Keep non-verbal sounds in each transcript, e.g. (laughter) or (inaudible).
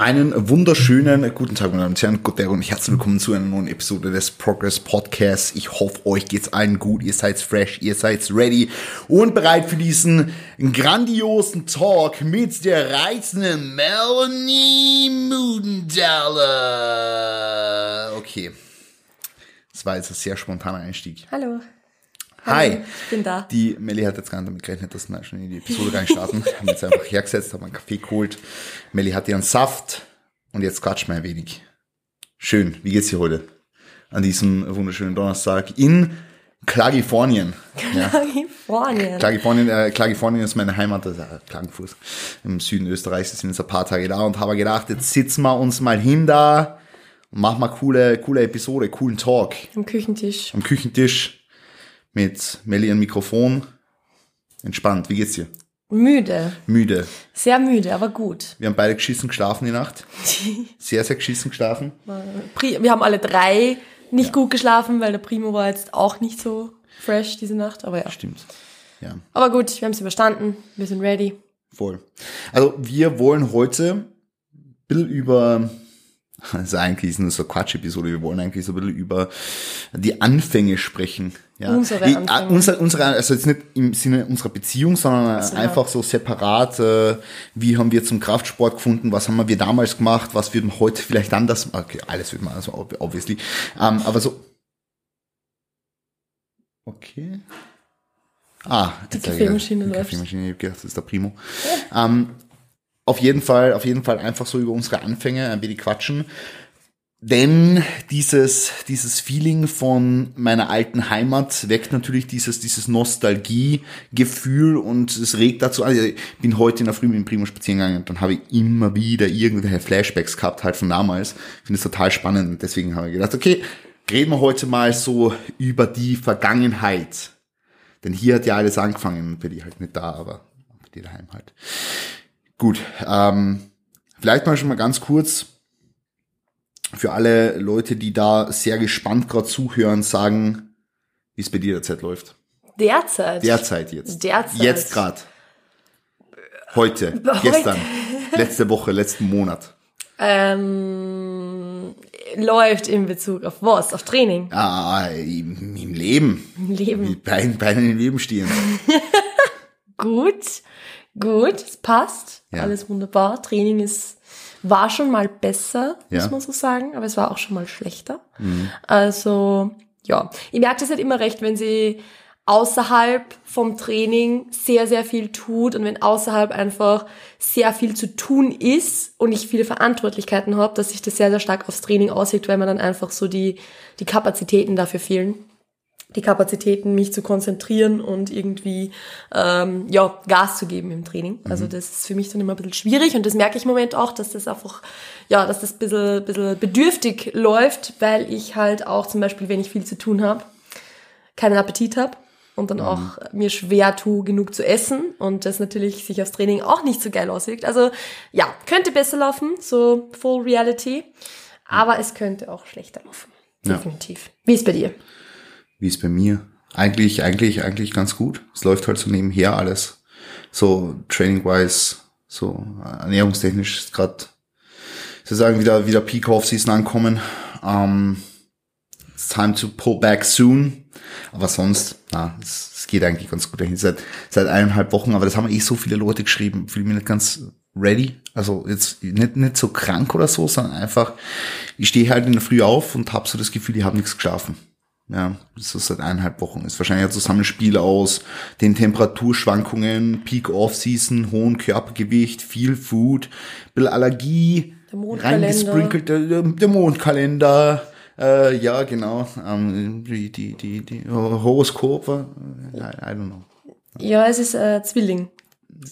Einen wunderschönen guten Tag, meine Damen und Herren, guten Tag und herzlich willkommen zu einer neuen Episode des Progress Podcasts. Ich hoffe, euch geht's allen gut, ihr seid fresh, ihr seid ready und bereit für diesen grandiosen Talk mit der reizenden Melanie Mudenthaler. Okay, das war jetzt ein sehr spontaner Einstieg. Hallo. Hi. Ich bin da. Die Melli hat jetzt gar nicht damit gerechnet, dass wir schon in die Episode reinstarten. haben jetzt einfach hergesetzt, haben einen Kaffee geholt. Melli hat ihren Saft und jetzt quatschen wir ein wenig. Schön. Wie geht's dir heute? An diesem wunderschönen Donnerstag in Kalifornien. Ja. Kalifornien. Kalifornien, äh, Kalifornien ist meine Heimat, das ist äh, Klagenfurt im Süden Österreichs. Wir sind jetzt ein paar Tage da und haben gedacht, jetzt sitzen wir uns mal hin da und machen mal coole, coole Episode, coolen Talk Am Küchentisch. am Küchentisch mit Melli am Mikrofon. Entspannt. Wie geht's dir? Müde. Müde. Sehr müde, aber gut. Wir haben beide geschissen geschlafen die Nacht. (laughs) Sehr, sehr geschissen geschlafen. Wir haben alle drei nicht gut geschlafen, weil der Primo war jetzt auch nicht so fresh diese Nacht. Aber ja. Stimmt. Ja, Aber gut, wir haben es überstanden. Wir sind ready. voll. Also wir wollen heute ein bisschen über, (laughs) das ist eigentlich nur so eine Quatsch-Episode, wir wollen eigentlich so ein bisschen über die Anfänge sprechen. Ja. Unsere Die- Anfänge. äh, Unsere, unsere, also jetzt nicht im Sinne unserer Beziehung, sondern So, einfach so separat, äh, wie haben wir zum Kraftsport gefunden, was haben wir damals gemacht, was würden wir heute vielleicht anders, okay, alles wird man, also ob- obviously, ähm, aber so, okay. Ah, Die Kaffeemaschine läuft. Kaffeemaschine, ich hab gedacht, das ist der Primo. Ähm, auf jeden Fall, auf jeden Fall einfach so über unsere Anfänge ein wenig quatschen. Denn dieses, dieses Feeling von meiner alten Heimat weckt natürlich dieses, dieses Nostalgie-Gefühl und es regt dazu an. Ich bin heute in der Früh mit dem Primo spazieren gegangen und dann habe ich immer wieder irgendwelche Flashbacks gehabt, halt von damals. Ich finde es total spannend und deswegen habe ich gedacht, okay, reden wir heute mal so über die Vergangenheit. Denn hier hat ja alles angefangen, bei dir halt nicht da, aber dir daheim halt. Gut, ähm, vielleicht mal schon mal ganz kurz für alle Leute, die da sehr gespannt gerade zuhören, sagen, wie es bei dir derzeit läuft. Derzeit. Derzeit jetzt. Derzeit. Jetzt gerade. Heute, (laughs) Heute. gestern, letzte Woche, letzten Monat. Ähm, läuft in Bezug auf was? Auf Training. Ah, im, im Leben. Im Leben. Mit beiden Beinen im Leben stehen. (laughs) Gut. Gut. Es passt. Ja. Alles wunderbar. Training ist, war schon mal besser, Ja. Mhm. muss man so sagen, aber es war auch schon mal schlechter. Also, ja. Ich merke das halt immer recht, wenn sie außerhalb vom Training sehr, sehr viel tut und wenn außerhalb einfach sehr viel zu tun ist und ich viele Verantwortlichkeiten habe, dass sich das sehr, sehr stark aufs Training auswirkt, weil mir dann einfach so die, die Kapazitäten dafür fehlen die Kapazitäten, mich zu konzentrieren und irgendwie ähm, ja Gas zu geben im Training. Also das ist für mich dann immer ein bisschen schwierig und das merke ich im Moment auch, dass das einfach, ja, dass das ein bisschen, bisschen bedürftig läuft, weil ich halt auch zum Beispiel, wenn ich viel zu tun habe, keinen Appetit habe und dann auch mir schwer tue, genug zu essen und das natürlich sich aufs Training auch nicht so geil auswirkt. Also ja, könnte besser laufen, so Full Reality, aber es könnte auch schlechter laufen. Ja. Definitiv. Wie ist bei dir? Wie ist bei mir? Eigentlich, eigentlich, eigentlich ganz gut. Es läuft halt so nebenher alles. So training-wise, so ernährungstechnisch ist gerade sozusagen wieder, wieder Peak Off-Season ankommen. Um, it's time to pull back soon. Aber sonst, na, es, es geht eigentlich ganz gut dahin. Seit, seit eineinhalb Wochen, aber das haben eh so viele Leute geschrieben. Fühle mich nicht ganz ready. Also jetzt nicht, nicht so krank oder so, sondern einfach, ich stehe halt in der Früh auf und habe so das Gefühl, ich habe nichts geschlafen. Ja, das ist seit eineinhalb Wochen. Ist wahrscheinlich ein Zusammenspiel aus den Temperaturschwankungen, Peak Off-Season, hohen Körpergewicht, viel Food, bisschen Allergie, Der Mondkalender. reingesprinkelt, der, der Mondkalender, äh, ja, genau, ähm, die, die, die, die Horoskope, äh, I, I don't know. Ja, es ist äh, Zwilling.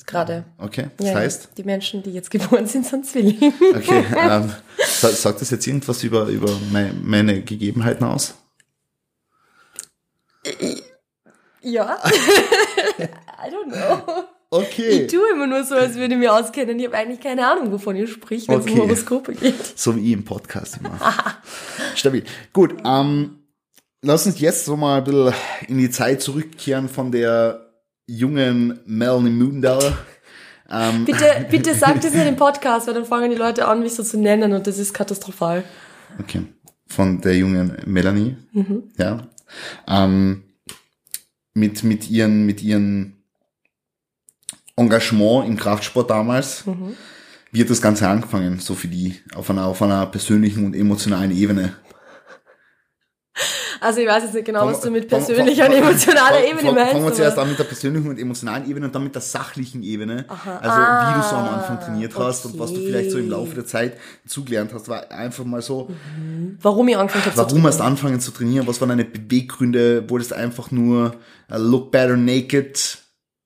Gerade. Okay, das Ja, heißt, Die Menschen, die jetzt (laughs) geboren sind, sind Zwilling. okay, (laughs) ähm, sa- sagt das jetzt irgendwas über, über meine Gegebenheiten aus? Ja. (laughs) I don't know. Okay. Ich tue immer nur so, als würde ich mich auskennen. Ich habe eigentlich keine Ahnung, wovon ihr spricht, wenn es Okay. um Horoskope geht. So wie ich im Podcast immer. Stabil. Gut, ähm, lass uns jetzt so mal ein bisschen in die Zeit zurückkehren von der jungen Melanie Moondauer. Ähm, (laughs) Bitte, bitte sag das nicht im Podcast, weil dann fangen die Leute an, mich so zu nennen und das ist katastrophal. Okay. Von der jungen Melanie. Ja. Ähm, mit, mit ihren, mit ihren Engagement im Kraftsport damals. Wie hat das Ganze angefangen? So für die, auf einer, auf einer persönlichen und emotionalen Ebene. (laughs) Also ich weiß jetzt nicht genau, was du mit persönlicher und emotionaler Ebene meinst. Fangen wir zuerst an mit der persönlichen und emotionalen Ebene und dann mit der sachlichen Ebene. Aha. Also wie du so am Ah, Anfang trainiert hast und was du vielleicht so im Laufe der Zeit zugelernt hast, war einfach mal so, Warum ich angefangen habe zu warum hast du angefangen zu trainieren, was waren deine Beweggründe, wolltest du einfach nur uh, look better naked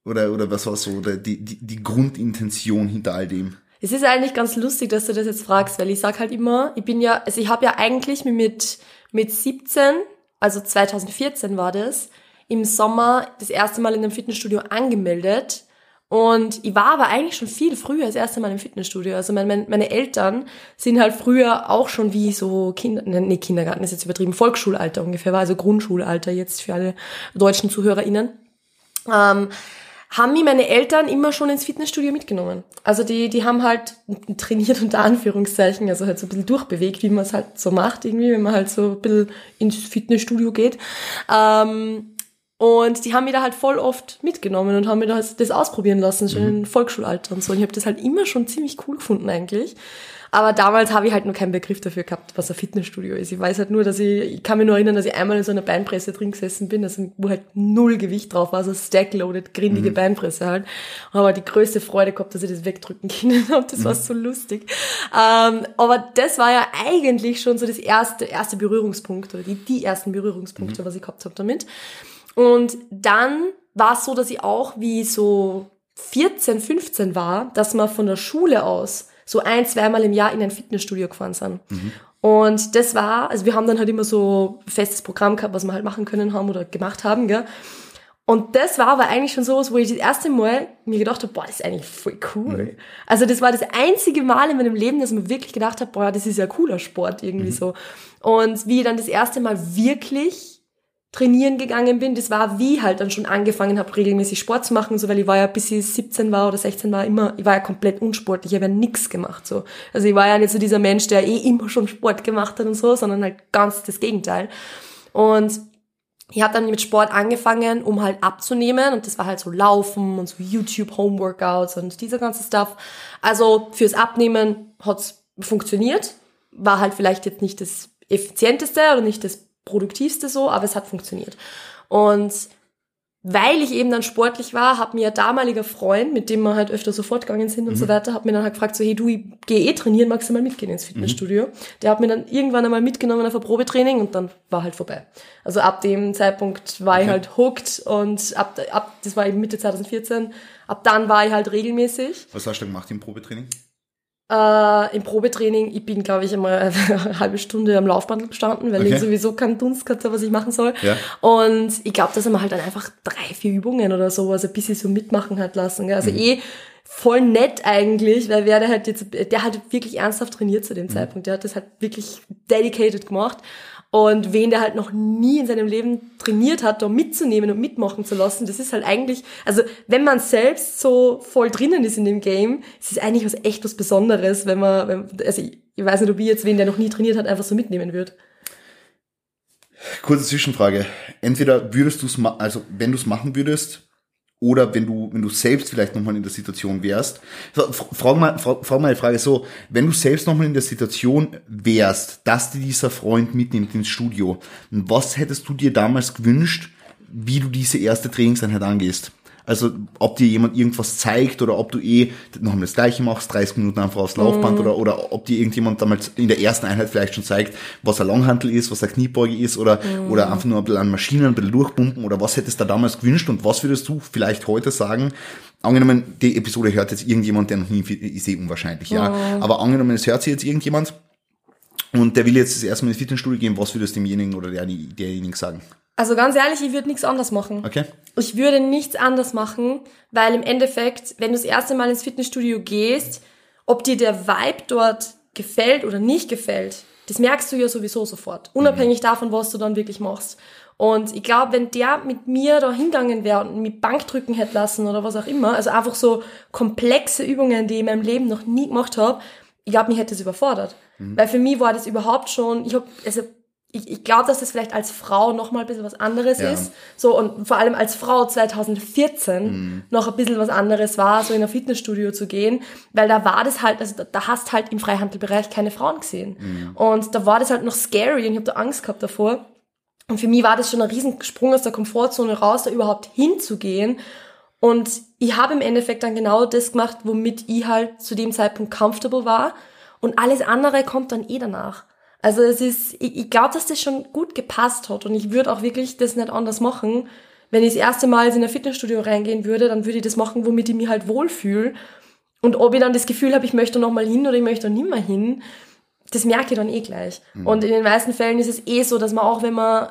oder, oder was war so oder die, die, die Grundintention hinter all dem? Es ist eigentlich ganz lustig, dass du das jetzt fragst, weil ich sag halt immer, ich bin ja, also ich habe ja eigentlich mit, mit 17, also 2014 war das, im Sommer das erste Mal in einem Fitnessstudio angemeldet. Und ich war aber eigentlich schon viel früher das erste Mal im Fitnessstudio. Also mein, mein, meine Eltern sind halt früher auch schon wie so Kinder, ne, nee, Kindergarten ist jetzt übertrieben, Volksschulalter ungefähr, war also Grundschulalter jetzt für alle deutschen ZuhörerInnen ähm, haben mich meine Eltern immer schon ins Fitnessstudio mitgenommen. Also die, die haben halt trainiert unter Anführungszeichen, also halt so ein bisschen durchbewegt, wie man es halt so macht irgendwie, wenn man halt so ein bisschen ins Fitnessstudio geht. Ähm, und die haben mich da halt voll oft mitgenommen und haben mir das, das ausprobieren lassen, schon im Volksschulalter und so. Und ich habe das halt immer schon ziemlich cool gefunden eigentlich. Aber damals habe ich halt nur keinen Begriff dafür gehabt, was ein Fitnessstudio ist. Ich weiß halt nur, dass ich, ich kann mich nur erinnern, dass ich einmal in so einer Beinpresse drin gesessen bin, also wo halt null Gewicht drauf war, so stack-loaded, grindige Beinpresse halt. Und habe halt die größte Freude gehabt, dass ich das wegdrücken (laughs) können habe. Das war so lustig. Ähm, aber das war ja eigentlich schon so das erste, erste Berührungspunkt oder die, die ersten Berührungspunkte, was ich gehabt habe damit. Und dann war es so, dass ich auch wie so 14, 15 war, dass wir von der Schule aus so ein, zweimal im Jahr in ein Fitnessstudio gefahren sind. Und das war, also wir haben dann halt immer so festes Programm gehabt, was wir halt machen können haben oder gemacht haben, gell. Und das war aber eigentlich schon sowas, wo ich das erste Mal mir gedacht habe, boah, das ist eigentlich voll cool. Also das war das einzige Mal in meinem Leben, dass ich mir wirklich gedacht habe, boah, das ist ja cooler Sport irgendwie so. Und wie ich dann das erste Mal wirklich trainieren gegangen bin, das war wie halt dann schon angefangen habe, regelmäßig Sport zu machen, so weil ich war ja bis ich 17 war oder 16 war immer, ich war ja komplett unsportlich, ich habe ja nix gemacht so. Also ich war ja nicht so dieser Mensch, der eh immer schon Sport gemacht hat und so, sondern halt ganz das Gegenteil. Und ich habe dann mit Sport angefangen, um halt abzunehmen und das war halt so Laufen und so YouTube Homeworkouts und dieser ganze Stuff. Also fürs Abnehmen hat's funktioniert, war halt vielleicht jetzt nicht das effizienteste oder nicht das produktivste so, aber es hat funktioniert. Und weil ich eben dann sportlich war, hat mir ein damaliger Freund, mit dem wir halt öfter so fortgegangen sind und so weiter, hat mir dann halt gefragt, so, hey du, ich gehe eh trainieren, magst du mal mitgehen ins Fitnessstudio? Der hat mir dann irgendwann einmal mitgenommen auf ein Probetraining und dann war halt vorbei. Also ab dem Zeitpunkt war ich halt hooked und ab, ab das war eben Mitte 2014, ab dann war ich halt regelmäßig. Was hast du gemacht im Probetraining? Äh, Im Probetraining, ich bin, glaube ich, einmal (laughs) eine halbe Stunde am Laufband gestanden, weil Okay. ich sowieso keinen Dunst gehabt habe, was ich machen soll. Ja. Und ich glaube, dass er mir halt dann einfach drei, vier Übungen oder so, also ein bisschen so mitmachen hat lassen. Gell? Also eh voll nett eigentlich, weil wer der halt jetzt, der hat wirklich ernsthaft trainiert zu dem Zeitpunkt. Der hat das halt wirklich dedicated gemacht. Und wen der halt noch nie in seinem Leben trainiert hat, da mitzunehmen und mitmachen zu lassen, das ist halt eigentlich, also wenn man selbst so voll drinnen ist in dem Game, ist es eigentlich was echt was Besonderes, wenn man, wenn, also ich, ich weiß nicht, ob ich jetzt wen, der noch nie trainiert hat, einfach so mitnehmen wird. Kurze Zwischenfrage. Entweder würdest du es, also wenn du es machen würdest, oder wenn du, wenn du selbst vielleicht nochmal in der Situation wärst. Frag mal, frag, frag mal die Frage so, wenn du selbst nochmal in der Situation wärst, dass dir dieser Freund mitnimmt ins Studio, was hättest du dir damals gewünscht, wie du diese erste Trainingseinheit angehst? Also ob dir jemand irgendwas zeigt oder ob du eh noch das gleiche machst, 30 Minuten einfach aufs Laufband oder, oder ob dir irgendjemand damals in der ersten Einheit vielleicht schon zeigt, was ein Langhantel ist, was eine Kniebeuge ist oder, oder einfach nur ein bisschen an Maschinen ein bisschen durchpumpen oder was hättest du da damals gewünscht und was würdest du vielleicht heute sagen? Angenommen, die Episode hört jetzt irgendjemand, der noch nie, ist eh unwahrscheinlich, ja. Aber angenommen, es hört sich jetzt irgendjemand und der will jetzt das erste Mal ins Fitnessstudio gehen, was würdest du demjenigen oder der, derjenigen sagen? Also ganz ehrlich, ich würde nichts anders machen. Okay? Ich würde nichts anders machen, weil im Endeffekt, wenn du das erste Mal ins Fitnessstudio gehst, ob dir der Vibe dort gefällt oder nicht gefällt, das merkst du ja sowieso sofort, unabhängig davon, was du dann wirklich machst. Und ich glaube, wenn der mit mir da hingegangen wäre und mich Bankdrücken hätte lassen oder was auch immer, also einfach so komplexe Übungen, die ich in meinem Leben noch nie gemacht habe, ich glaube, mich hätte das überfordert. Mhm. Weil für mich war das überhaupt schon, ich habe, also ich, ich glaube, dass das vielleicht als Frau noch mal ein bisschen was anderes ja. ist. So, und vor allem als Frau 2014 mhm. noch ein bisschen was anderes war, so in ein Fitnessstudio zu gehen, weil da war das halt, also da, da hast halt im Freihandelbereich keine Frauen gesehen. Mhm. Und da war das halt noch scary und ich habe da Angst gehabt davor. Und für mich war das schon ein Riesensprung aus der Komfortzone raus, da überhaupt hinzugehen. Und ich habe im Endeffekt dann genau das gemacht, womit ich halt zu dem Zeitpunkt comfortable war. Und alles andere kommt dann eh danach. Also es ist, ich, ich glaube, dass das schon gut gepasst hat und ich würde auch wirklich das nicht anders machen. Wenn ich das erste Mal in ein Fitnessstudio reingehen würde, dann würde ich das machen, womit ich mich halt wohlfühle. Und ob ich dann das Gefühl habe, ich möchte noch mal hin oder ich möchte nicht mehr hin, das merke ich dann eh gleich. Mhm. Und in den meisten Fällen ist es eh so, dass man auch, wenn man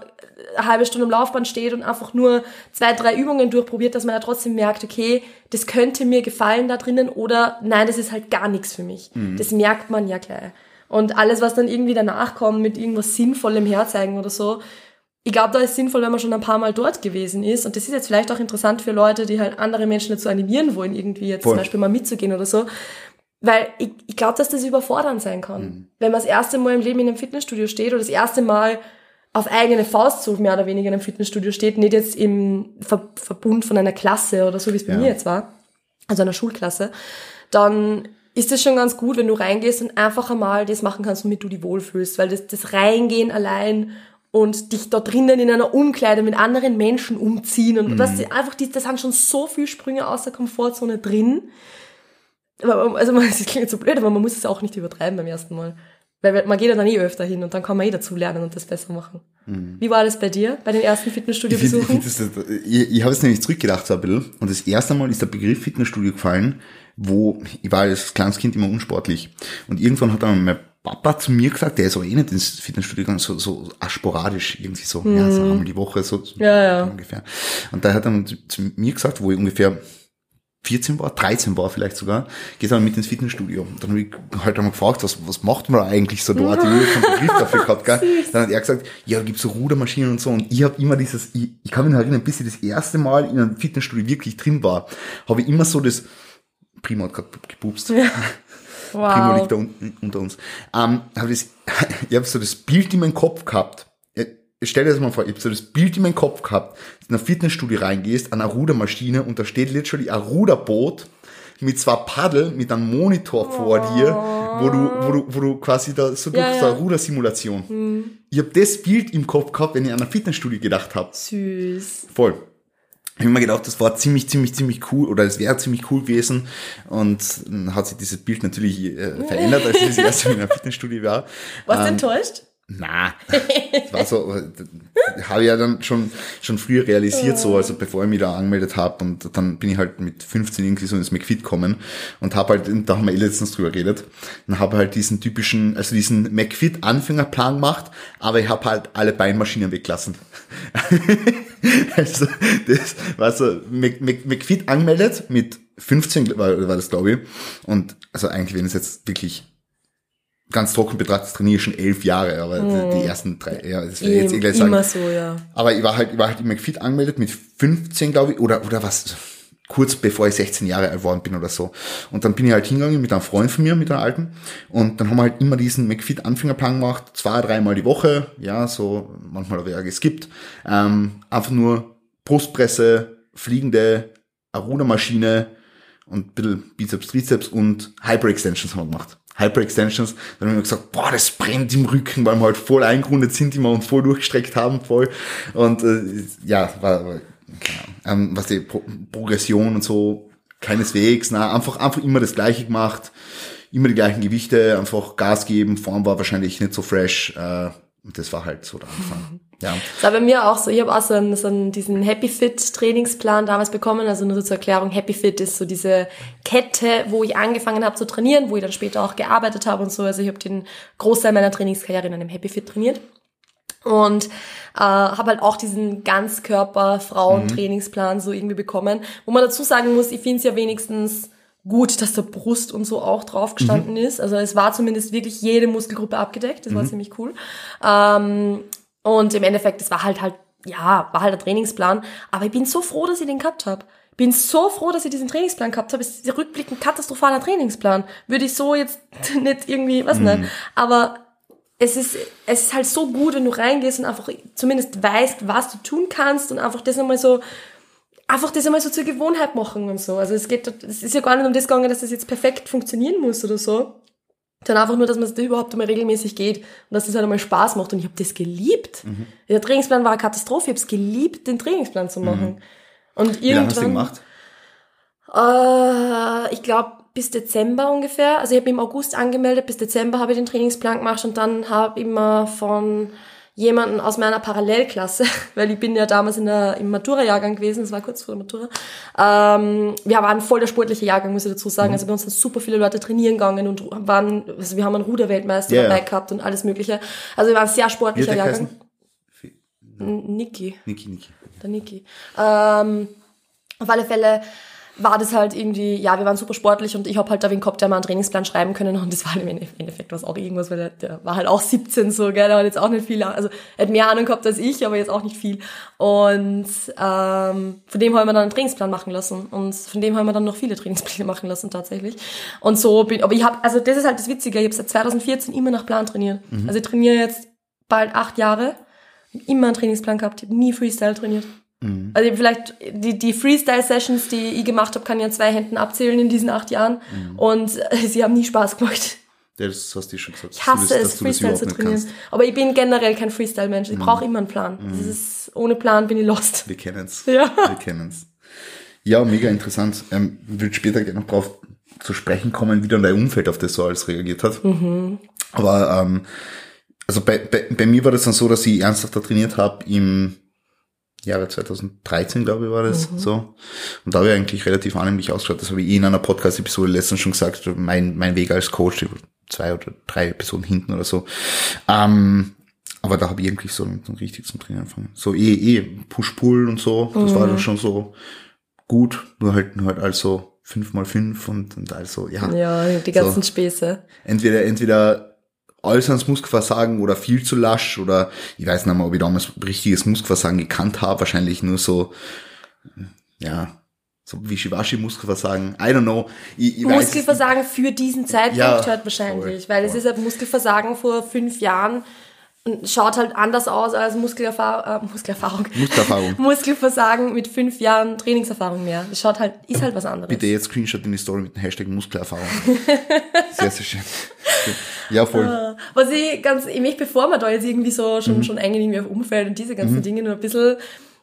eine halbe Stunde im Laufband steht und einfach nur zwei, drei Übungen durchprobiert, dass man ja trotzdem merkt, okay, das könnte mir gefallen da drinnen oder nein, das ist halt gar nichts für mich. Mhm. Das merkt man ja gleich. Und alles, was dann irgendwie danach kommt, mit irgendwas Sinnvollem herzeigen oder so, ich glaube, da ist sinnvoll, wenn man schon ein paar Mal dort gewesen ist. Und das ist jetzt vielleicht auch interessant für Leute, die halt andere Menschen dazu animieren wollen, irgendwie jetzt Voll. zum Beispiel mal mitzugehen oder so. Weil ich, ich glaube, dass das überfordernd sein kann. Mhm. Wenn man das erste Mal im Leben in einem Fitnessstudio steht oder das erste Mal auf eigene Faust so mehr oder weniger in einem Fitnessstudio steht, nicht jetzt im Ver Verbund von einer Klasse oder so, wie es bei ja. mir jetzt war, also einer Schulklasse, dann ist es schon ganz gut, wenn du reingehst und einfach einmal das machen kannst, womit du dich wohlfühlst, weil das, das Reingehen allein und dich da drinnen in einer Umkleide mit anderen Menschen umziehen und mhm. das einfach, die, das sind schon so viele Sprünge aus der Komfortzone drin. Also, (laughs) es klingt so blöd, aber man muss es auch nicht übertreiben beim ersten Mal. Weil man geht ja dann eh öfter hin und dann kann man eh dazu lernen und das besser machen. Mhm. Wie war das bei dir, bei den ersten Fitnessstudio-Besuchen? Ich, ich, ich, ich habe jetzt nämlich zurückgedacht so ein bisschen und das erste Mal ist der Begriff Fitnessstudio gefallen, wo ich war als kleines Kind immer unsportlich. Und irgendwann hat dann mein Papa zu mir gesagt, der ist auch eh nicht ins Fitnessstudio gegangen, so, so sporadisch, irgendwie so, mhm. ja, so einmal die Woche, so, so ja, ja. ungefähr. Und da hat er zu mir gesagt, wo ich ungefähr 14 war, 13 war vielleicht sogar, geht dann mit ins Fitnessstudio. Und dann habe ich halt einmal gefragt, was, was macht man eigentlich so dort? (laughs) Ich habe keinen Begriff dafür gehabt, gell? Dann hat er gesagt, ja, da gibt's so Rudermaschinen und so. Und ich habe immer dieses, ich, ich kann mich noch erinnern, bis ich das erste Mal in einem Fitnessstudio wirklich drin war, habe ich immer so das, Primo hat gerade gepupst. Ja. (laughs) Wow. Primo liegt da unten unter uns. Ähm, hab das, (laughs) ich habe so das Bild in meinem Kopf gehabt. Stell dir das mal vor, ich habe so das Bild in meinem Kopf gehabt, in ein Fitnessstudio reingehst, an einer Rudermaschine und da steht literally ein Ruderboot mit zwei Paddel, mit einem Monitor oh. vor dir, wo du, wo du, wo du quasi da so ja, durch ja. so eine Rudersimulation. Hm. Ich habe das Bild im Kopf gehabt, wenn ich an ein Fitnessstudio gedacht habe. Süß. Voll ich habe mir gedacht, das war ziemlich, ziemlich, ziemlich cool oder es wäre ziemlich cool gewesen und dann hat sich dieses Bild natürlich äh, verändert, als ich das erste Mal in einem Fitnessstudio war. Warst du ähm, enttäuscht? Na, war so, habe ich ja dann schon, schon früher realisiert, so, also bevor ich mich da angemeldet habe und dann bin ich halt mit 15 irgendwie so ins McFit gekommen und habe halt, da haben wir eh letztens drüber geredet, und habe halt diesen typischen, also diesen McFit Anfängerplan gemacht, aber ich habe halt alle Beinmaschinen weggelassen. (laughs) also, das war so, McFit angemeldet mit 15 war, war das glaube ich und also eigentlich, wenn es jetzt wirklich ganz trocken betrachtet, trainiere ich schon elf Jahre, aber oh. die ersten drei, ja, das wäre jetzt eh gleich sagen. Immer so, ja. Aber ich war halt, ich war halt im McFit angemeldet mit 15, glaube ich, oder, oder was, kurz bevor ich 16 Jahre alt worden bin oder so. Und dann bin ich halt hingegangen mit einem Freund von mir, mit einem alten, und dann haben wir halt immer diesen McFit Anfängerplan gemacht, zwei, dreimal die Woche, ja, so, manchmal habe ich auch geskippt, ähm, einfach nur Brustpresse, fliegende Aruna-Maschine und ein bisschen Bizeps, Trizeps und Hyper-Extensions haben wir gemacht. Hyperextensions, dann haben wir gesagt, boah, das brennt im Rücken, weil wir halt voll eingerundet sind immer und voll durchgestreckt haben, voll. Und äh, ja, war, war ähm, was die Pro Progression und so, keineswegs, na, einfach, einfach immer das Gleiche gemacht, immer die gleichen Gewichte, einfach Gas geben, Form war wahrscheinlich nicht so fresh, äh, und das war halt so der Anfang. (laughs) Ja. Das war bei mir auch so. Ich habe auch so einen, so einen, diesen Happy Fit Trainingsplan damals bekommen. Also nur so zur Erklärung, Happy Fit ist so diese Kette, wo ich angefangen habe zu trainieren, wo ich dann später auch gearbeitet habe und so. Also ich habe den Großteil meiner Trainingskarriere in einem Happy Fit trainiert. Und äh, habe halt auch diesen Ganzkörper-Frauen-Trainingsplan so irgendwie bekommen. Wo man dazu sagen muss, ich finde es ja wenigstens gut, dass der Brust und so auch drauf gestanden mhm. ist. Also es war zumindest wirklich jede Muskelgruppe abgedeckt. Das mhm. war ziemlich cool. Ähm, und im Endeffekt, das war halt halt ja, war halt der Trainingsplan. Aber ich bin so froh, dass ich den gehabt habe. Bin so froh, dass ich diesen Trainingsplan gehabt habe. Es ist rückblickend katastrophaler Trainingsplan. Würde ich so jetzt (laughs) nicht irgendwie, was nicht. Aber es ist, es ist halt so gut, wenn du reingehst und einfach zumindest weißt, was du tun kannst und einfach das einmal so, einfach das einmal so zur Gewohnheit machen und so. Also es geht, es ist ja gar nicht um das gegangen, dass das jetzt perfekt funktionieren muss oder so. Sondern einfach nur, dass man es überhaupt einmal regelmäßig geht und dass das halt einmal Spaß macht. Und ich habe das geliebt. Mhm. Der Trainingsplan war eine Katastrophe. Ich habe es geliebt, den Trainingsplan zu machen. Und Wie lange hast du gemacht? äh, ich glaube bis Dezember ungefähr. Also ich habe im August angemeldet, bis Dezember habe ich den Trainingsplan gemacht und dann habe ich immer von jemanden aus meiner Parallelklasse, (laughs) weil ich bin ja damals in der, im Matura-Jahrgang gewesen, das war kurz vor der Matura. Ähm, wir waren voll der sportliche Jahrgang, muss ich dazu sagen. Also bei uns sind super viele Leute trainieren gegangen und waren, also wir haben einen Ruderweltmeister ja. dabei gehabt und alles mögliche. Also wir waren ein sehr sportlicher Jahrgang. Niki Niki, Niki. der Niki. Ähm, auf alle Fälle war das halt irgendwie, ja, wir waren super sportlich und ich habe halt da wen gehabt, der mal einen Trainingsplan schreiben können und das war im Endeffekt was auch irgendwas, weil der, der war halt auch 17 so, gell, der hat jetzt auch nicht viel, also er hat mehr Ahnung gehabt als ich, aber jetzt auch nicht viel. Und ähm, von dem haben wir dann einen Trainingsplan machen lassen und von dem haben wir dann noch viele Trainingspläne machen lassen tatsächlich. Und so bin, aber ich habe, also das ist halt das Witzige, ich habe seit 2014 immer nach Plan trainiert. Also ich trainiere jetzt bald acht Jahre, immer einen Trainingsplan gehabt, ich habe nie Freestyle trainiert. Also ich hab vielleicht die, die Freestyle-Sessions, die ich gemacht habe, kann ich an zwei Händen abzählen in diesen acht Jahren. Und äh, sie haben nie Spaß gemacht. Ja, das hast du schon gesagt. Ich hasse es, Freestyle zu trainieren. kannst. Aber ich bin generell kein Freestyle-Mensch. Ich brauche immer einen Plan. Das ist, ohne Plan bin ich lost. Wir kennen's. (laughs) Ja. Wir kennen's. Ja, mega interessant. Ähm, will später gerne noch drauf zu sprechen kommen, wie dann dein Umfeld auf das so alles reagiert hat. Mhm. Aber ähm, also bei, bei, bei mir war das dann so, dass ich ernsthafter trainiert habe im Jahre 2013, glaube ich, war das Mhm. so. Und da habe ich eigentlich relativ annehmlich ausgeschaut. Das habe ich eh in einer Podcast-Episode letztens schon gesagt. Mein, mein Weg als Coach, zwei oder drei Episoden hinten oder so. Ähm, aber da habe ich eigentlich so, richtig zum Trainieren angefangen. So eh, eh, Push-Pull und so. Das war dann schon so gut. Nur halt, nur halt also fünf mal fünf und, und also, ja. Ja, die ganzen So. Späße. Entweder, entweder äußerns Muskelversagen oder viel zu lasch oder ich weiß nicht mal, ob ich damals richtiges Muskelversagen gekannt habe. Wahrscheinlich nur so, ja, so Wischiwaschi-Muskelversagen. I don't know. Ich, ich weiß es Muskelversagen für diesen Zeitpunkt Ja, halt wahrscheinlich, voll, weil es voll. ist halt Muskelversagen vor fünf Jahren und schaut halt anders aus als Muskelerfahrung, äh, Muskelerfahrung. Muskelerfahrung. (laughs) Muskelversagen mit fünf Jahren Trainingserfahrung mehr. Das schaut halt, ist halt was anderes. Bitte jetzt Screenshot in die Story mit dem Hashtag Muskelerfahrung. (laughs) sehr, sehr schön. Ja, voll. Was ich ganz, ich möchte, bevor wir da jetzt irgendwie so Mhm. schon, schon eingehen irgendwie auf Umfeld und diese ganzen Dinge, nur ein bisschen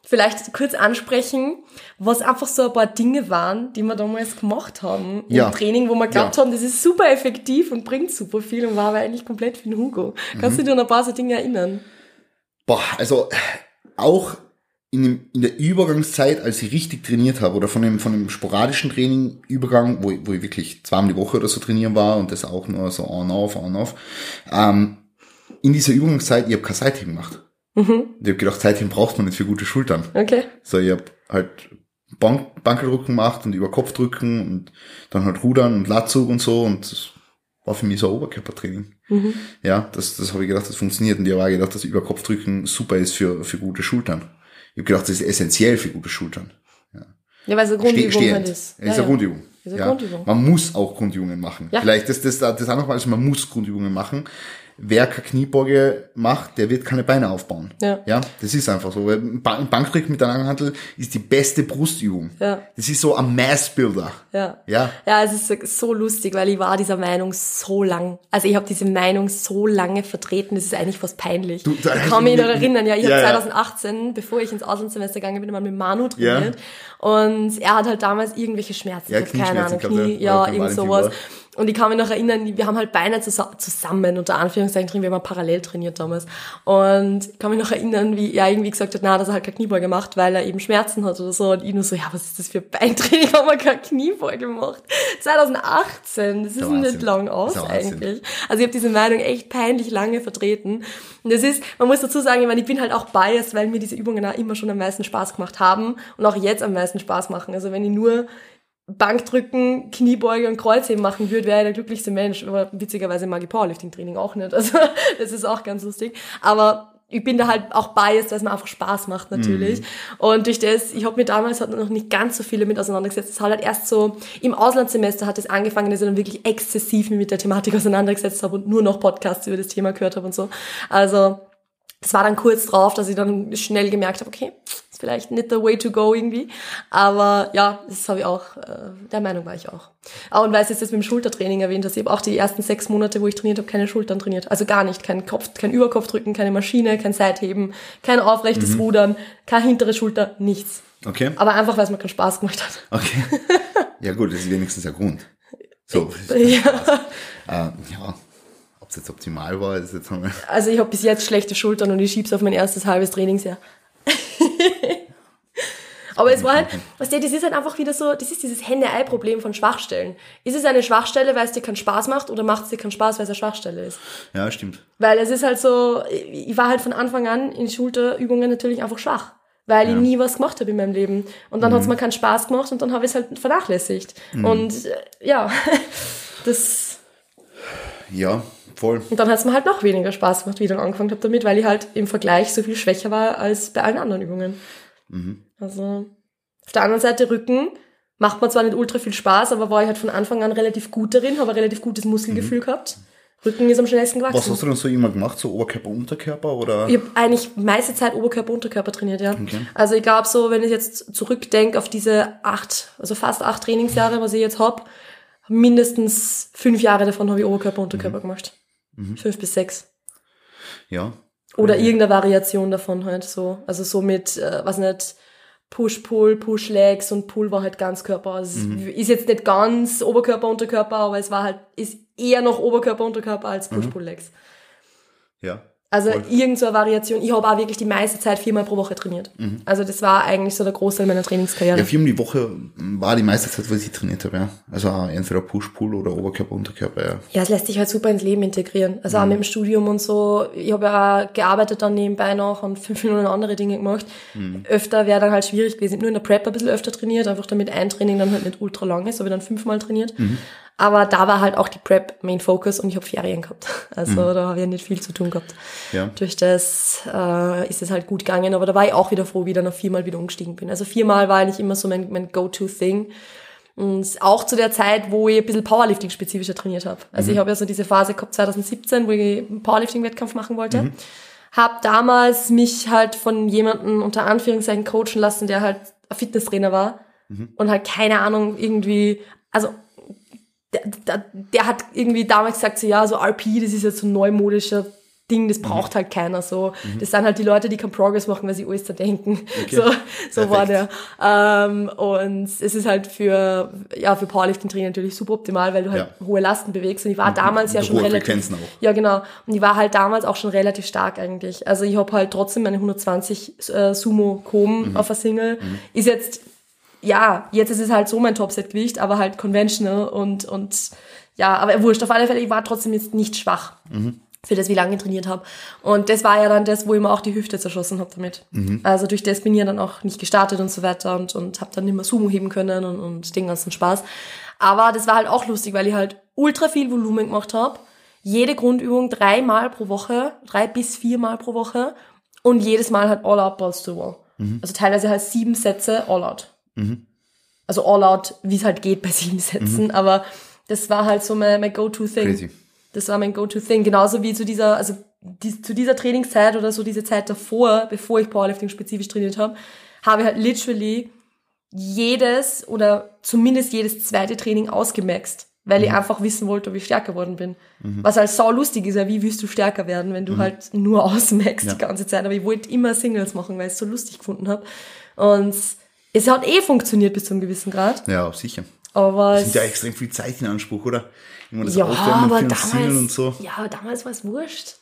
vielleicht kurz ansprechen, was einfach so ein paar Dinge waren, die wir damals gemacht haben im Ja. Training, wo wir geglaubt Ja. haben, das ist super effektiv und bringt super viel und war aber eigentlich komplett für den Hugo. Kannst Mhm. du dich an ein paar so Dinge erinnern? Boah, also auch in, dem, in der Übergangszeit, als ich richtig trainiert habe, oder von dem, von dem sporadischen Training Übergang, wo, ich- wo ich wirklich zweimal die Woche oder so trainieren war und das auch nur so on-off, on-off, ähm, in dieser Übergangszeit, ich habe kein Seitheben gemacht. Mhm. Ich habe gedacht, Seitheben braucht man nicht für gute Schultern. Okay. So, ich habe halt Bank, Bankeldrücken gemacht und über Kopf drücken und dann halt Rudern und Latzug und so und das war für mich so ein Oberkörpertraining. Mhm. Ja, das, das habe ich gedacht, das funktioniert und ich habe auch gedacht, dass über Kopfdrücken super ist für, für gute Schultern. Ich habe gedacht, das ist essentiell für gute Schultern. Ja, weil es eine Ste Grundübung stehend. halt ist ist. Ja, eine ja. Grundübung. Ist eine ja. Grundübung. Man muss auch Grundübungen machen. Ja. Vielleicht das, das, das auch nochmal, also man muss Grundübungen machen. Wer keine Kniebeuge macht, der wird keine Beine aufbauen. Ja. ja das ist einfach so. Ein Ba- ein Bankdrück mit der Langhantel ist die beste Brustübung. Ja. Das ist so ein Massbuilder. Ja. Ja. Ja, es ist so- lustig, weil ich war dieser Meinung so lang. Also ich habe diese Meinung so lange vertreten, das ist eigentlich fast peinlich. Du- da- ich kann mich noch erinnern, ja, ich Ja, habe ja. 2018, bevor ich ins Auslandssemester gegangen bin, mal mit Manu trainiert. Und er hat halt damals irgendwelche Schmerzen, Ja, gehabt, keine Ahnung, Knie, ja, ja, irgend sowas. war. Und ich kann mich noch erinnern, wir haben halt beide zusa- zusammen, unter Anführungszeichen drin, wir haben parallel trainiert damals. Und ich kann mich noch erinnern, wie er irgendwie gesagt hat, na, dass er halt keine Kniebeuge macht, weil er eben Schmerzen hat oder so. Und ich nur so, ja, was ist das für Beintraining, haben wir keine Kniebeuge gemacht. 2018, das ist Wahnsinn. nicht lang aus eigentlich. Also ich habe diese Meinung echt peinlich lange vertreten. Und das ist, man muss dazu sagen, ich, meine, ich bin halt auch biased, weil mir diese Übungen auch immer schon am meisten Spaß gemacht haben und auch jetzt am meisten Spaß machen. Also wenn ich nur Bankdrücken, Kniebeuge und Kreuzheben machen würde, wäre ich der glücklichste Mensch. Aber witzigerweise mag ich Powerlifting-Training auch nicht. Also (laughs) das ist auch ganz lustig. Aber ich bin da halt auch biased, weil es mir einfach Spaß macht natürlich. Mhm. Und durch das, ich habe mir damals halt noch nicht ganz so viele mit auseinandergesetzt. Es hat halt erst so, im Auslandssemester hat es angefangen, dass ich dann wirklich exzessiv mit der Thematik auseinandergesetzt habe und nur noch Podcasts über das Thema gehört habe und so. Also es war dann kurz drauf, dass ich dann schnell gemerkt habe, okay, ist vielleicht nicht the way to go irgendwie. Aber ja, das habe ich auch, äh, der Meinung war ich auch. Ah, und weil es jetzt mit dem Schultertraining erwähnt hast, ich habe auch die ersten sechs Monate, wo ich trainiert habe, keine Schultern trainiert. Also gar nicht. Kein Kopf, kein Überkopfdrücken, keine Maschine, kein Seitheben, kein aufrechtes mhm. Rudern, keine hintere Schulter, nichts. Okay. Aber einfach, weil es mir keinen Spaß gemacht hat. Okay. (laughs) Ja gut, das ist wenigstens ein Grund. So. ja. Äh, ja ob es jetzt optimal war, ist jetzt einmal. Also ich habe bis jetzt schlechte Schultern und ich schieb's auf mein erstes halbes Trainingsjahr. (laughs) Aber es war halt, weißt du, das ist halt einfach wieder so, das ist dieses Henne-Ei-Problem von Schwachstellen. Ist es eine Schwachstelle, weil es dir keinen Spaß macht oder macht es dir keinen Spaß, weil es eine Schwachstelle ist? Ja, stimmt. Weil es ist halt so, ich war halt von Anfang an in Schulterübungen natürlich einfach schwach. Weil ja. ich nie was gemacht habe in meinem Leben. Und dann mhm. hat es mir keinen Spaß gemacht und dann habe ich es halt vernachlässigt. Mhm. Und äh, ja, (laughs) das. Ja, Voll. Und dann hat es mir halt noch weniger Spaß gemacht, wie ich dann angefangen habe damit, weil ich halt im Vergleich so viel schwächer war als bei allen anderen Übungen. Mhm. Also auf der anderen Seite Rücken macht mir zwar nicht ultra viel Spaß, aber war ich halt von Anfang an relativ gut darin, habe ein relativ gutes Muskelgefühl mhm. gehabt. Rücken ist am schnellsten gewachsen. Was hast du denn so immer gemacht? So Oberkörper, Unterkörper oder? Ich habe eigentlich meiste Zeit Oberkörper, Unterkörper trainiert, ja. Okay. Also ich glaube so, wenn ich jetzt zurückdenke auf diese acht, also fast acht Trainingsjahre, was ich jetzt hab, mindestens fünf Jahre davon habe ich Oberkörper, Unterkörper mhm. gemacht. Mhm. Fünf bis sechs. Ja. Oder okay. irgendeine Variation davon halt so. Also so mit, äh, was nicht, Push-Pull, Push-Legs und Pull war halt ganz Körper. Also mhm. ist jetzt nicht ganz Oberkörper, Unterkörper, aber es war halt, ist eher noch Oberkörper, Unterkörper als Push-Pull-Legs. Ja. Also Voll. irgend so eine Variation. Ich habe auch wirklich die meiste Zeit viermal pro Woche trainiert. Mhm. Also das war eigentlich so der Großteil meiner Trainingskarriere. Ja, viermal die Woche war die meiste Zeit, wo ich trainiert habe, ja. Also entweder Push-Pull oder Oberkörper, Unterkörper, ja. Ja, es lässt sich halt super ins Leben integrieren. Also mhm. auch mit dem Studium und so. Ich habe ja auch gearbeitet dann nebenbei noch und (laughs) fünf Minuten andere Dinge gemacht. Mhm. Öfter wäre dann halt schwierig gewesen. Nur in der Prep ein bisschen öfter trainiert, einfach damit ein Training dann halt nicht ultra lang ist, habe ich dann fünfmal trainiert. Aber da war halt auch die Prep Main Focus und ich habe Ferien gehabt. (laughs) Also mhm. da habe ich nicht viel zu tun gehabt. Ja. Durch das äh, ist es halt gut gegangen. Aber da war ich auch wieder froh, wie ich dann noch viermal wieder umgestiegen bin. Also viermal war eigentlich immer so mein, mein Go-To-Thing. Und auch zu der Zeit, wo ich ein bisschen Powerlifting-spezifischer trainiert habe. Also mhm. ich habe ja so diese Phase gehabt 2017, wo ich einen Powerlifting-Wettkampf machen wollte. Mhm. Hab damals mich halt von jemandem unter Anführungszeichen coachen lassen, der halt ein Fitnesstrainer war. Mhm. Und halt keine Ahnung, irgendwie, also der, der, der hat irgendwie damals gesagt, so ja, so RP, das ist jetzt so ein neumodischer Ding, das braucht mhm. halt keiner so. Mhm. Das sind halt die Leute, die keinen Progress machen, weil sie alles da denken. Okay. So, so war der. Ähm, und es ist halt für, ja, für Powerlifting-Training natürlich super optimal, weil du halt ja. hohe Lasten bewegst. Und ich war damals ja schon relativ. Auch. Ja, genau. Und ich war halt damals auch schon relativ stark eigentlich. Also ich habe halt trotzdem meine 120 äh, Sumo gehoben mhm. auf der Single. Mhm. Ist jetzt ja, jetzt ist es halt so mein Topset-Gewicht, aber halt conventional und, und ja, aber wurscht. Auf alle Fälle, ich war trotzdem jetzt nicht schwach. Mhm. Für das, wie lange ich trainiert habe. Und das war ja dann das, wo ich mir auch die Hüfte zerschossen habe damit. Mhm. Also durch das bin ich ja dann auch nicht gestartet und so weiter und, und habe dann nicht mehr Sumo heben können und, und den ganzen Spaß. Aber das war halt auch lustig, weil ich halt ultra viel Volumen gemacht habe. Jede Grundübung dreimal pro Woche, drei bis viermal pro Woche und jedes Mal halt all out balls to wall. Mhm. Also teilweise halt sieben Sätze all out. Mhm. Also all out, wie es halt geht bei (laughs) sieben Sätzen, mhm. aber das war halt so mein, mein Go-To-Thing. Crazy. Das war mein Go-To-Thing. Genauso wie zu dieser, also die, zu dieser Trainingszeit oder so diese Zeit davor, bevor ich Powerlifting spezifisch trainiert habe, habe ich halt literally jedes oder zumindest jedes zweite Training ausgemaxt, weil mhm. ich einfach wissen wollte, ob ich stärker geworden bin. Mhm. Was halt sau lustig ist, ja, wie willst du stärker werden, wenn du mhm. halt nur (laughs) ausmaxst ja. die ganze Zeit. Aber ich wollte immer Singles machen, weil ich es so lustig gefunden habe. Und es hat eh funktioniert bis zu einem gewissen Grad. Ja, sicher. Aber es sind ja extrem viel Zeit in Anspruch, oder? das ja, aber damals, und so. ja, damals war es wurscht.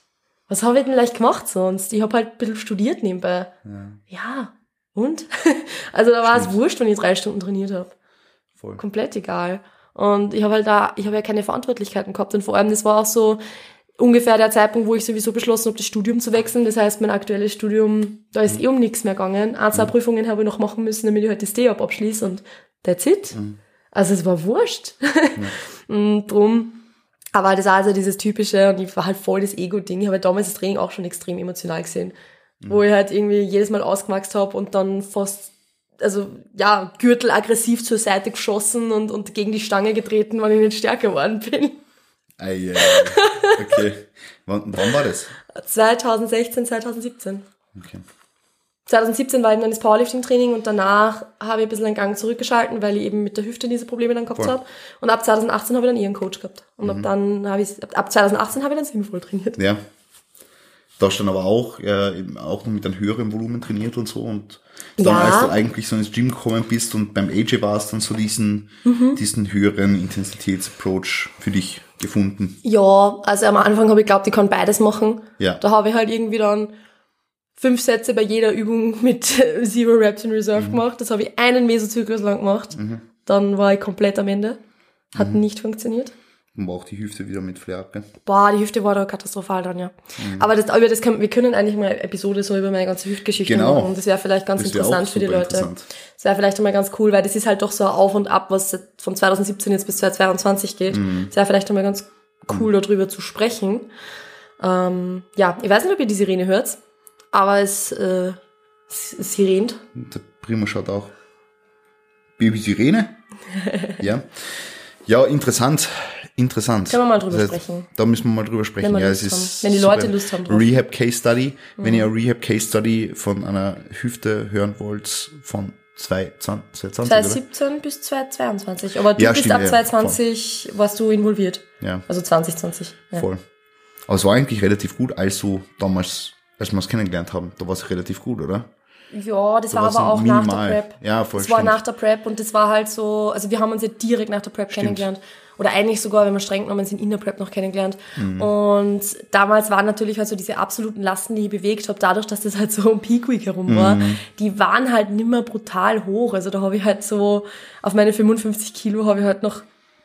Was habe ich denn leicht gemacht sonst? Ich habe halt ein bisschen studiert nebenbei. Ja. ja. Und? (laughs) also da war es wurscht, wenn ich drei Stunden trainiert habe. Voll. Komplett egal. Und ich habe halt da, ich habe ja keine Verantwortlichkeiten gehabt. Und vor allem, das war auch so, ungefähr der Zeitpunkt, wo ich sowieso beschlossen habe, das Studium zu wechseln. Das heißt, mein aktuelles Studium, da ist mhm. eh um nichts mehr gegangen. Ein, zwei mhm. Prüfungen habe ich noch machen müssen, damit ich halt das D-Ab abschließe und that's it. Mhm. Also es war wurscht. Ja. und (laughs) drum Aber das war also dieses typische und ich war halt voll das Ego-Ding. Ich habe damals das Training auch schon extrem emotional gesehen. Mhm. Wo ich halt irgendwie jedes Mal ausgemaxt habe und dann fast, also ja, Gürtel aggressiv zur Seite geschossen und, und gegen die Stange getreten, weil ich nicht stärker geworden bin. Ei, ei, okay. wann, wann war das? 2016, 2017. Okay. 2017 war eben dann das Powerlifting-Training und danach habe ich ein bisschen einen Gang zurückgeschalten, weil ich eben mit der Hüfte diese Probleme dann gehabt habe. Und ab 2018 habe ich dann ihren Coach gehabt. Und mhm. ab dann habe ich, ab 2018 habe ich dann sinnvoll trainiert. Ja. Da hast du dann aber auch, äh, auch noch mit einem höheren Volumen trainiert und so und dann, ja. als du eigentlich so ins Gym gekommen bist und beim AJ warst, dann so diesen, mhm. diesen höheren Intensitätsapproach für dich gefunden. Ja, also am Anfang habe ich geglaubt, ich kann beides machen. Ja. Da habe ich halt irgendwie dann fünf Sätze bei jeder Übung mit (laughs) Zero Reps in Reserve mhm. gemacht. Das habe ich einen Mesozyklus lang gemacht. Mhm. Dann war ich komplett am Ende. Hat mhm. nicht funktioniert. Und war auch die Hüfte wieder mit Flairpe. Boah, die Hüfte war da katastrophal dann, ja. Mhm. Aber das, über das kann, wir können eigentlich mal eine Episode so über meine ganze Hüftgeschichte genau. machen. Das wäre vielleicht ganz interessant für die Leute. Das wäre vielleicht einmal ganz cool, weil das ist halt doch so ein Auf und Ab, was von 2017 jetzt bis 2022 geht. Mhm. Das wäre vielleicht einmal ganz cool, mhm. darüber zu sprechen. Ähm, ja, ich weiß nicht, ob ihr die Sirene hört aber es äh, sirent. Der Primo schaut auch. Baby Sirene? (laughs) ja. Ja, interessant. Interessant. Können wir mal drüber das heißt, sprechen. Da müssen wir mal drüber sprechen. Wenn, ja, es ist Wenn die Leute Lust haben. Drauf. Rehab Case Study. Mhm. Wenn ihr eine Rehab Case Study von einer Hüfte hören wollt, von 2020, 2017 oder? bis 2022. Aber du ja, bist stimmt, ab 2020 ja, warst du involviert. Ja. Also 2020. Ja. Voll. Aber es war eigentlich relativ gut, als du damals als wir uns kennengelernt haben. Da war es relativ gut, oder? Ja, das da war aber auch minimal. nach der Prep. Ja, voll Das war nach der Prep und das war halt so, also wir haben uns ja direkt nach der Prep stimmt. kennengelernt. Oder eigentlich sogar, wenn wir streng genommen sind, in der Prep noch kennengelernt. Mhm. Und damals waren natürlich halt so diese absoluten Lasten, die ich bewegt habe, dadurch, dass das halt so um Peak Week herum war, mhm. die waren halt nimmer brutal hoch. Also da habe ich halt so, auf meine 55 Kilo habe ich halt noch,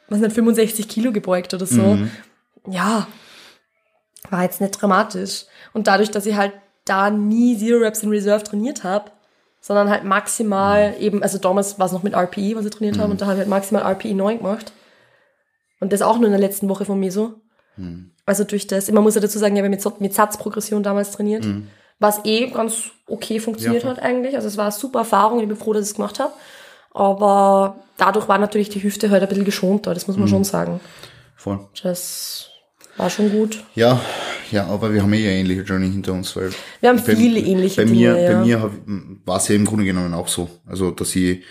was nicht, 65 Kilo gebeugt oder so. Mhm. Ja, war jetzt nicht dramatisch. Und dadurch, dass ich halt da nie Zero Reps in Reserve trainiert habe, sondern halt maximal mhm. eben, also damals war es noch mit RPE, was ich trainiert mhm. habe, und da habe ich halt maximal RPE 9 gemacht. Und das auch nur in der letzten Woche von Meso. Mhm. Also durch das, man muss ja dazu sagen, ich habe mit, mit Satzprogression damals trainiert, mhm. was eh ganz okay funktioniert ja, hat eigentlich. Also es war eine super Erfahrung, ich bin froh, dass ich es gemacht habe. Aber dadurch war natürlich die Hüfte halt ein bisschen geschonter, das muss man mhm. schon sagen. Voll. Das war schon gut. Ja, ja, aber wir haben eh eine ähnliche Journey hinter uns, weil wir haben bei, viele ähnliche bei Dinge, mir, ja. Bei mir war es ja im Grunde genommen auch so. Also, dass ich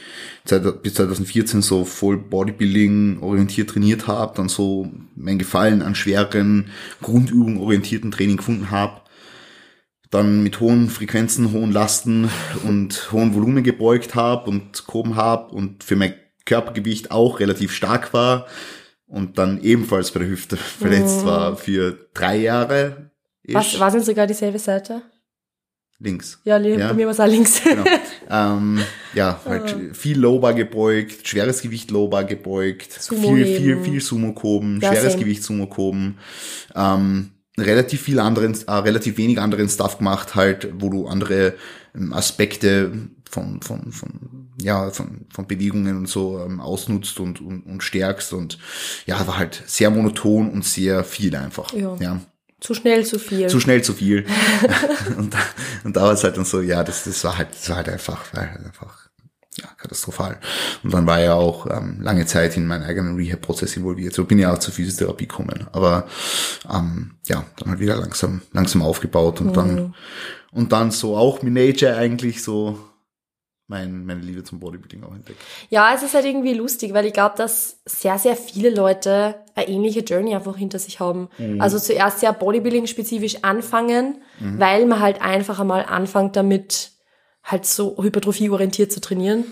bis 2014 so voll Bodybuilding orientiert trainiert habe, dann so mein Gefallen an schweren, Grundübungen orientierten Training gefunden habe, dann mit hohen Frequenzen, hohen Lasten und hohen Volumen gebeugt habe und gehoben habe und für mein Körpergewicht auch relativ stark war und dann ebenfalls bei der Hüfte (laughs) verletzt mhm. war für drei Jahre. Was, war es sogar dieselbe Seite? Links. Ja, ja. bei mir war es auch links. Genau. ähm, ja, (laughs) halt ah. viel Lowbar gebeugt, schweres Gewicht Lowbar gebeugt, Sumo viel, viel, viel Sumo gehoben, ja, schweres same. Gewicht Sumo gehoben, ähm, relativ viel anderen, äh, relativ wenig anderen Stuff gemacht, halt, wo du andere ähm, Aspekte von, von, von, ja, von, von Bewegungen und so ähm, ausnutzt und, und, und stärkst und ja, war halt sehr monoton und sehr viel einfach. Ja. ja. Zu schnell zu viel. Zu schnell zu viel. (laughs) (laughs) und, und da war es halt dann so, ja, das, das war halt, das war halt einfach, war halt einfach, ja, katastrophal. Und dann war ja auch ähm, lange Zeit in meinen eigenen Rehab-Prozess involviert. So bin ich auch zur Physiotherapie gekommen. Aber ähm, ja, dann halt wieder langsam, langsam aufgebaut und mhm. dann und dann so auch mit Nature eigentlich so mein, meine Liebe zum Bodybuilding auch entdeckt. Ja, es ist halt irgendwie lustig, weil ich glaube, dass sehr, sehr viele Leute eine ähnliche Journey einfach hinter sich haben. Mhm. Also zuerst sehr Bodybuilding-spezifisch anfangen, mhm. weil man halt einfach einmal anfängt damit, halt so hypertrophie-orientiert zu trainieren.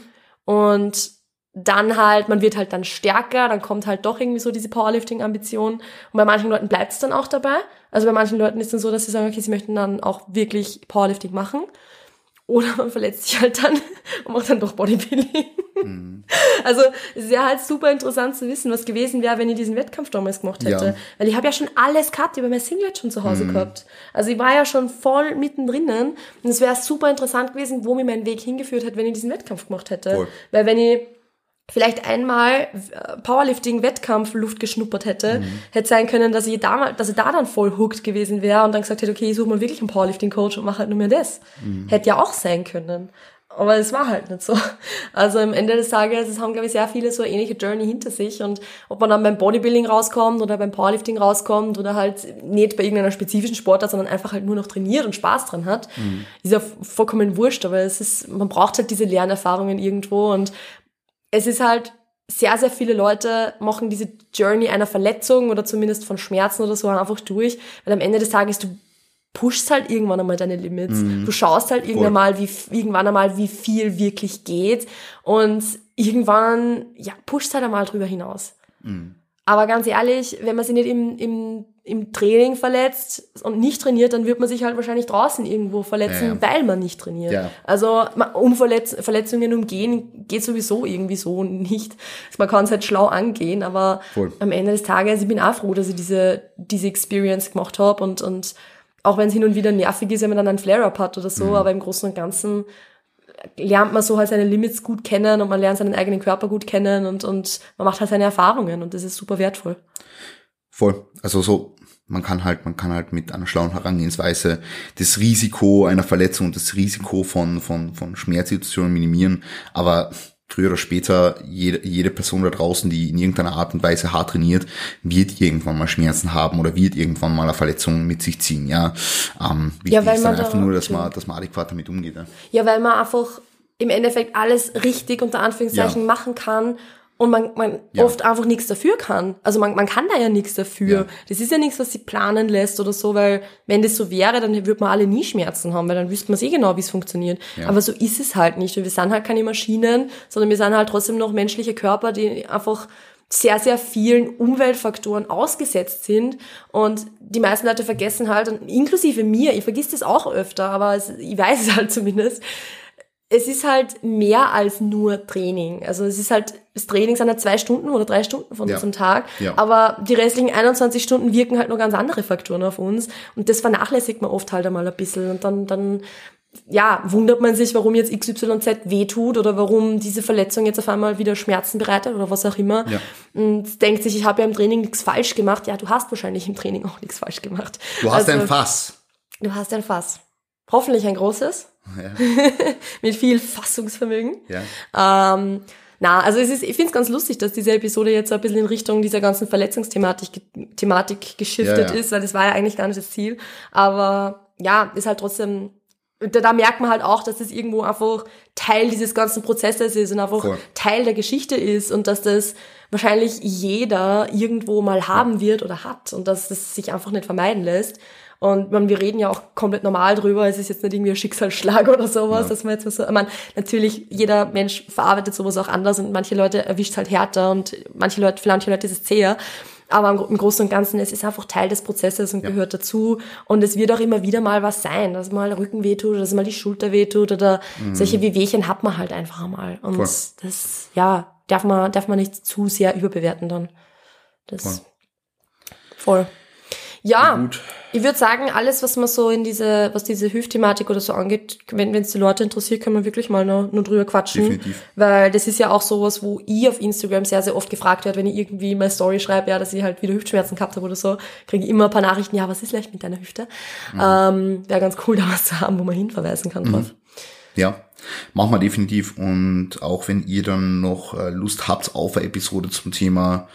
Und dann halt, man wird halt dann stärker, dann kommt halt doch irgendwie so diese Powerlifting-Ambition. Und bei manchen Leuten bleibt es dann auch dabei. Also bei manchen Leuten ist es dann so, dass sie sagen, okay, sie möchten dann auch wirklich Powerlifting machen. Oder man verletzt sich halt dann (laughs) und macht dann doch Bodybuilding. Mhm. Also es ja halt super interessant zu wissen, was gewesen wäre, wenn ich diesen Wettkampf damals gemacht hätte. Ja. Weil ich habe ja schon alles gehabt, ich habe mein Singlet schon zu Hause mhm. gehabt. Also ich war ja schon voll mittendrin und es wäre super interessant gewesen, wo mir mein Weg hingeführt hat, wenn ich diesen Wettkampf gemacht hätte. Cool. Weil wenn ich vielleicht einmal äh, Powerlifting-Wettkampf Luft geschnuppert hätte, mhm. hätte sein können, dass ich, da, dass ich da dann voll hooked gewesen wäre und dann gesagt hätte, okay, ich suche mal wirklich einen Powerlifting-Coach und mache halt nur mehr das. Mhm. Hätte ja auch sein können. Aber es war halt nicht so. (laughs) Also am Ende des Tages, es haben, glaube ich, sehr viele so ähnliche Journey hinter sich. Und ob man dann beim Bodybuilding rauskommt oder beim Powerlifting rauskommt oder halt nicht bei irgendeiner spezifischen Sportart, sondern einfach halt nur noch trainiert und Spaß dran hat, mhm. ist ja vollkommen wurscht. Aber es ist, man braucht halt diese Lernerfahrungen irgendwo und es ist halt sehr, sehr viele Leute machen diese Journey einer Verletzung oder zumindest von Schmerzen oder so einfach durch, weil am Ende des Tages du pushst halt irgendwann einmal deine Limits. Mhm. Du schaust halt irgendwann mal, wie, irgendwann einmal, wie viel wirklich geht und irgendwann, ja, pushst halt einmal drüber hinaus. Mhm. Aber ganz ehrlich, wenn man sich nicht im, im, im Training verletzt und nicht trainiert, dann wird man sich halt wahrscheinlich draußen irgendwo verletzen, ja, weil man nicht trainiert. Ja. Also um Verletz Verletzungen umgehen geht sowieso irgendwie so nicht. Man kann es halt schlau angehen, aber Voll. am Ende des Tages, ich bin auch froh, dass ich diese, diese Experience gemacht habe und, und auch wenn es hin und wieder nervig ist, wenn man dann einen Flare-up hat oder so, mhm. aber im Großen und Ganzen lernt man so halt seine Limits gut kennen und man lernt seinen eigenen Körper gut kennen und, und man macht halt seine Erfahrungen und das ist super wertvoll. Voll. Also so, man kann halt, man kann halt mit einer schlauen Herangehensweise das Risiko einer Verletzung und das Risiko von, von, von Schmerzsituationen minimieren, aber früher oder später jede, jede Person da draußen, die in irgendeiner Art und Weise hart trainiert, wird irgendwann mal Schmerzen haben oder wird irgendwann mal eine Verletzung mit sich ziehen. Ja, ähm, wichtig ja, weil ist dann einfach nur, dass man, dass man adäquat damit umgeht. Ja. ja, weil man einfach im Endeffekt alles richtig unter Anführungszeichen ja. machen kann und man, man ja. oft einfach nichts dafür kann. Also man, man kann da ja nichts dafür. Ja. Das ist ja nichts, was sie planen lässt oder so, weil wenn das so wäre, dann würde man alle nie Schmerzen haben, weil dann wüsste man eh genau, wie es funktioniert. Ja. Aber so ist es halt nicht. Und wir sind halt keine Maschinen, sondern wir sind halt trotzdem noch menschliche Körper, die einfach sehr, sehr vielen Umweltfaktoren ausgesetzt sind. Und die meisten Leute vergessen halt, und inklusive mir, ich vergiss das auch öfter, aber ich weiß es halt zumindest, es ist halt mehr als nur Training. Also es ist halt, das Training sind halt zwei Stunden oder drei Stunden von ja. unserem Tag. Ja. Aber die restlichen 21 Stunden wirken halt noch ganz andere Faktoren auf uns. Und das vernachlässigt man oft halt einmal ein bisschen. Und dann, dann, ja, wundert man sich, warum jetzt XYZ wehtut oder warum diese Verletzung jetzt auf einmal wieder Schmerzen bereitet oder was auch immer. Ja. Und denkt sich, ich habe ja im Training nichts falsch gemacht. Ja, du hast wahrscheinlich im Training auch nichts falsch gemacht. Du hast also, ein Fass. Du hast ein Fass. Hoffentlich ein großes. Ja. (laughs) mit viel Fassungsvermögen. Ja. Ähm, na, also es ist, ich finde es ganz lustig, dass diese Episode jetzt so ein bisschen in Richtung dieser ganzen Verletzungsthematik Thematik geschiftet ja, ja. ist, weil das war ja eigentlich gar nicht das Ziel. Aber ja, ist halt trotzdem, da, da merkt man halt auch, dass das irgendwo einfach Teil dieses ganzen Prozesses ist und einfach Voll. Teil der Geschichte ist und dass das wahrscheinlich jeder irgendwo mal haben wird oder hat und dass das sich einfach nicht vermeiden lässt. Und man, wir reden ja auch komplett normal drüber. Es ist jetzt nicht irgendwie ein Schicksalsschlag oder sowas, ja. dass man jetzt so, ich meine, natürlich, jeder Mensch verarbeitet sowas auch anders und manche Leute erwischt halt härter und manche Leute, für manche Leute ist es zäher. Aber im Großen und Ganzen, es ist einfach Teil des Prozesses und ja. gehört dazu. Und es wird auch immer wieder mal was sein, dass mal Rücken wehtut oder dass mal die Schulter wehtut oder mhm. solche Wehwehchen hat man halt einfach einmal. Und Voll. das, ja, darf man, darf man nicht zu sehr überbewerten dann. Das, voll. voll. Ja, Gut. Ich würde sagen, alles, was man so in diese, was diese Hüftthematik oder so angeht, wenn es die Leute interessiert, kann man wirklich mal nur, nur drüber quatschen. Definitiv. Weil das ist ja auch sowas, wo ich auf Instagram sehr, sehr oft gefragt werde, wenn ich irgendwie meine Story schreibe, ja, dass ich halt wieder Hüftschmerzen gehabt habe oder so, kriege ich immer ein paar Nachrichten, ja, was ist leicht mit deiner Hüfte? Mhm. Ähm, Wäre ganz cool, (laughs) da was zu haben, wo man hinverweisen kann drauf. Mhm. Ja, machen wir definitiv. Und auch wenn ihr dann noch äh, Lust habt auf eine Episode zum Thema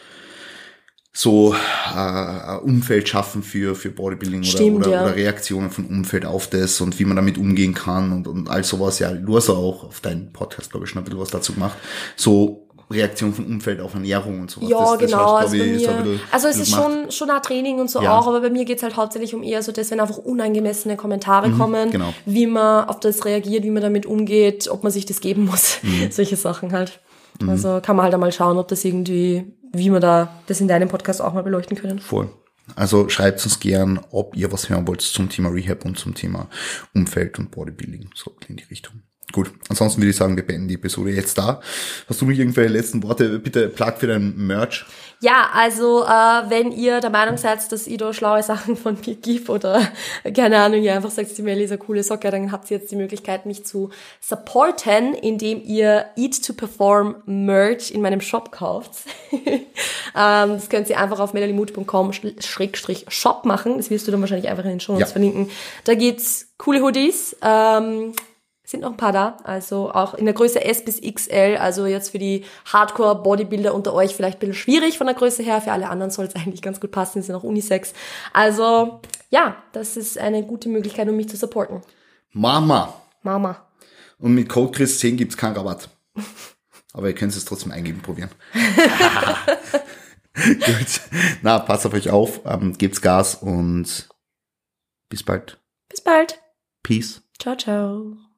so äh, Umfeld schaffen für, für Bodybuilding Stimmt, oder, oder, ja. oder, Reaktionen von Umfeld auf das und wie man damit umgehen kann und, und all sowas. Ja, du hast auch auf deinem Podcast, glaube ich, schon ein bisschen was dazu gemacht. So Reaktion von Umfeld auf Ernährung und sowas. Ja, das, das genau. Hast, also, ich, mir, bisschen, also es ist schon, schon ein Training und so ja. auch, aber bei mir geht's halt hauptsächlich um eher so das, wenn einfach unangemessene Kommentare mhm, kommen, genau. wie man auf das reagiert, wie man damit umgeht, ob man sich das geben muss. Mhm. (laughs) Solche Sachen halt. Mhm. Also kann man halt einmal schauen, ob das irgendwie wie wir da das in deinem Podcast auch mal beleuchten können. Voll. Also schreibt uns gern, ob ihr was hören wollt zum Thema Rehab und zum Thema Umfeld und Bodybuilding, so in die Richtung. Gut, ansonsten würde ich sagen, wir beenden die Episode jetzt da. Hast du noch irgendwelche letzten Worte? Bitte plug für dein Merch. Ja, also äh, wenn ihr der Meinung seid, dass Ido schlaue Sachen von mir gibt oder keine Ahnung, ihr einfach sagt, die Melli ist eine coole Socke, dann habt ihr jetzt die Möglichkeit, mich zu supporten, indem ihr Eat to Perform Merch in meinem Shop kauft. (laughs) ähm, das könnt ihr einfach auf melaliemut.com-shop machen. Das wirst du dann wahrscheinlich einfach in den Show Notes Ja. verlinken. Da gibt's coole Hoodies. Ähm, sind noch ein paar da, also auch in der Größe S bis XL, also jetzt für die Hardcore-Bodybuilder unter euch vielleicht ein bisschen schwierig von der Größe her, für alle anderen soll es (laughs) eigentlich ganz gut passen, sind auch Unisex. Also ja, das ist eine gute Möglichkeit, um mich zu supporten. Mama. Mama. Und mit Code Chris10 gibt's keinen Rabatt. (laughs) Aber ihr könnt es trotzdem eingeben, probieren. (laughs) Gut. Na, passt auf euch auf, ähm, gebt's Gas und bis bald. Bis bald. Peace. Ciao, ciao.